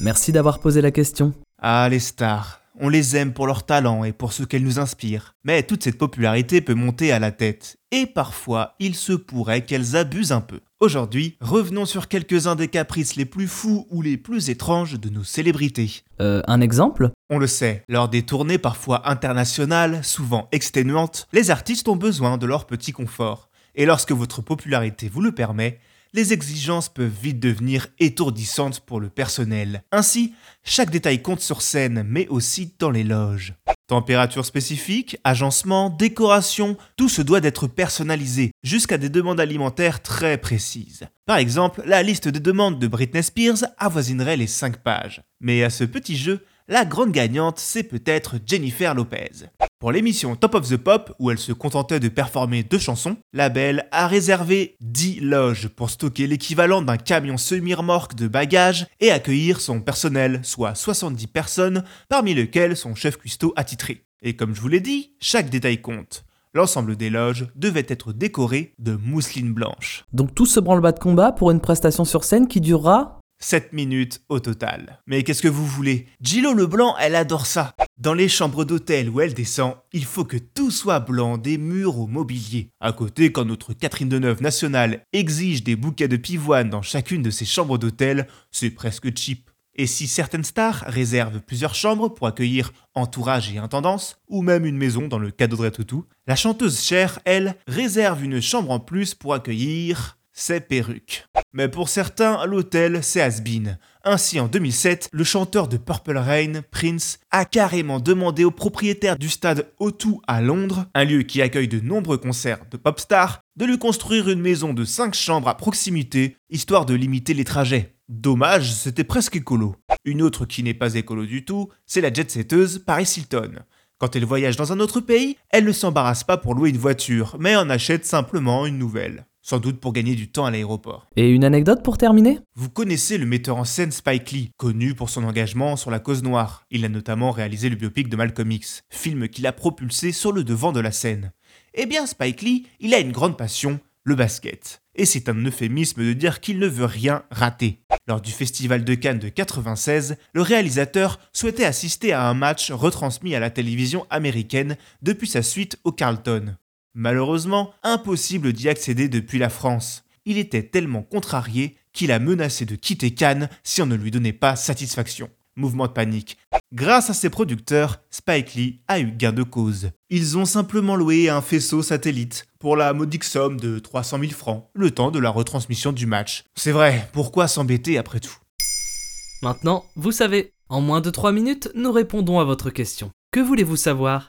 Merci d'avoir posé la question. Ah, les stars. On les aime pour leur talent et pour ce qu'elles nous inspirent. Mais toute cette popularité peut monter à la tête. Et parfois, il se pourrait qu'elles abusent un peu. Aujourd'hui, revenons sur quelques-uns des caprices les plus fous ou les plus étranges de nos célébrités. Euh, un exemple? On le sait, lors des tournées parfois internationales, souvent exténuantes, les artistes ont besoin de leur petit confort. Et lorsque votre popularité vous le permet, les exigences peuvent vite devenir étourdissantes pour le personnel. Ainsi, chaque détail compte sur scène, mais aussi dans les loges. Température spécifique, agencement, décoration, tout se doit d'être personnalisé, jusqu'à des demandes alimentaires très précises. Par exemple, la liste de demandes de Britney Spears avoisinerait les 5 pages. Mais à ce petit jeu, la grande gagnante, c'est peut-être Jennifer Lopez. Pour l'émission Top of the Pop, où elle se contentait de performer deux chansons, la belle a réservé 10 loges pour stocker l'équivalent d'un camion semi-remorque de bagages et accueillir son personnel, soit 70 personnes, parmi lesquelles son chef cuistot attitré. Et comme je vous l'ai dit, chaque détail compte. L'ensemble des loges devait être décoré de mousseline blanche. Donc tout ce branle-bas de combat pour une prestation sur scène qui durera 7 minutes au total. Mais qu'est-ce que vous voulez? Gillo Leblanc, elle adore ça. Dans les chambres d'hôtel où elle descend, il faut que tout soit blanc, des murs au mobilier. À côté, quand notre Catherine Deneuve nationale exige des bouquets de pivoine dans chacune de ses chambres d'hôtel, c'est presque cheap. Et si certaines stars réservent plusieurs chambres pour accueillir entourage et intendance, ou même une maison dans le cadeau de Toutou, la chanteuse Cher, elle, réserve une chambre en plus pour accueillir ses perruques. Mais pour certains, l'hôtel, c'est has-been. Ainsi, en 2007, le chanteur de Purple Rain, Prince, a carrément demandé au propriétaire du stade O2 à Londres, un lieu qui accueille de nombreux concerts de pop stars, de lui construire une maison de 5 chambres à proximité, histoire de limiter les trajets. Dommage, c'était presque écolo. Une autre qui n'est pas écolo du tout, c'est la jet-setteuse Paris Hilton. Quand elle voyage dans un autre pays, elle ne s'embarrasse pas pour louer une voiture, mais en achète simplement une nouvelle sans doute pour gagner du temps à l'aéroport. Et une anecdote pour terminer? Vous connaissez le metteur en scène Spike Lee, connu pour son engagement sur la cause noire. Il a notamment réalisé le biopic de Malcolm X, film qu'il a propulsé sur le devant de la scène. Eh bien, Spike Lee, il a une grande passion, le basket. Et c'est un euphémisme de dire qu'il ne veut rien rater. Lors du Festival de Cannes de 96, le réalisateur souhaitait assister à un match retransmis à la télévision américaine depuis sa suite au Carlton. Malheureusement, impossible d'y accéder depuis la France. Il était tellement contrarié qu'il a menacé de quitter Cannes si on ne lui donnait pas satisfaction. Mouvement de panique. Grâce à ses producteurs, Spike Lee a eu gain de cause. Ils ont simplement loué un faisceau satellite pour la modique somme de 300 000 francs, le temps de la retransmission du match. C'est vrai, pourquoi s'embêter après tout? Maintenant, vous savez, en moins de 3 minutes, nous répondons à votre question. Que voulez-vous savoir?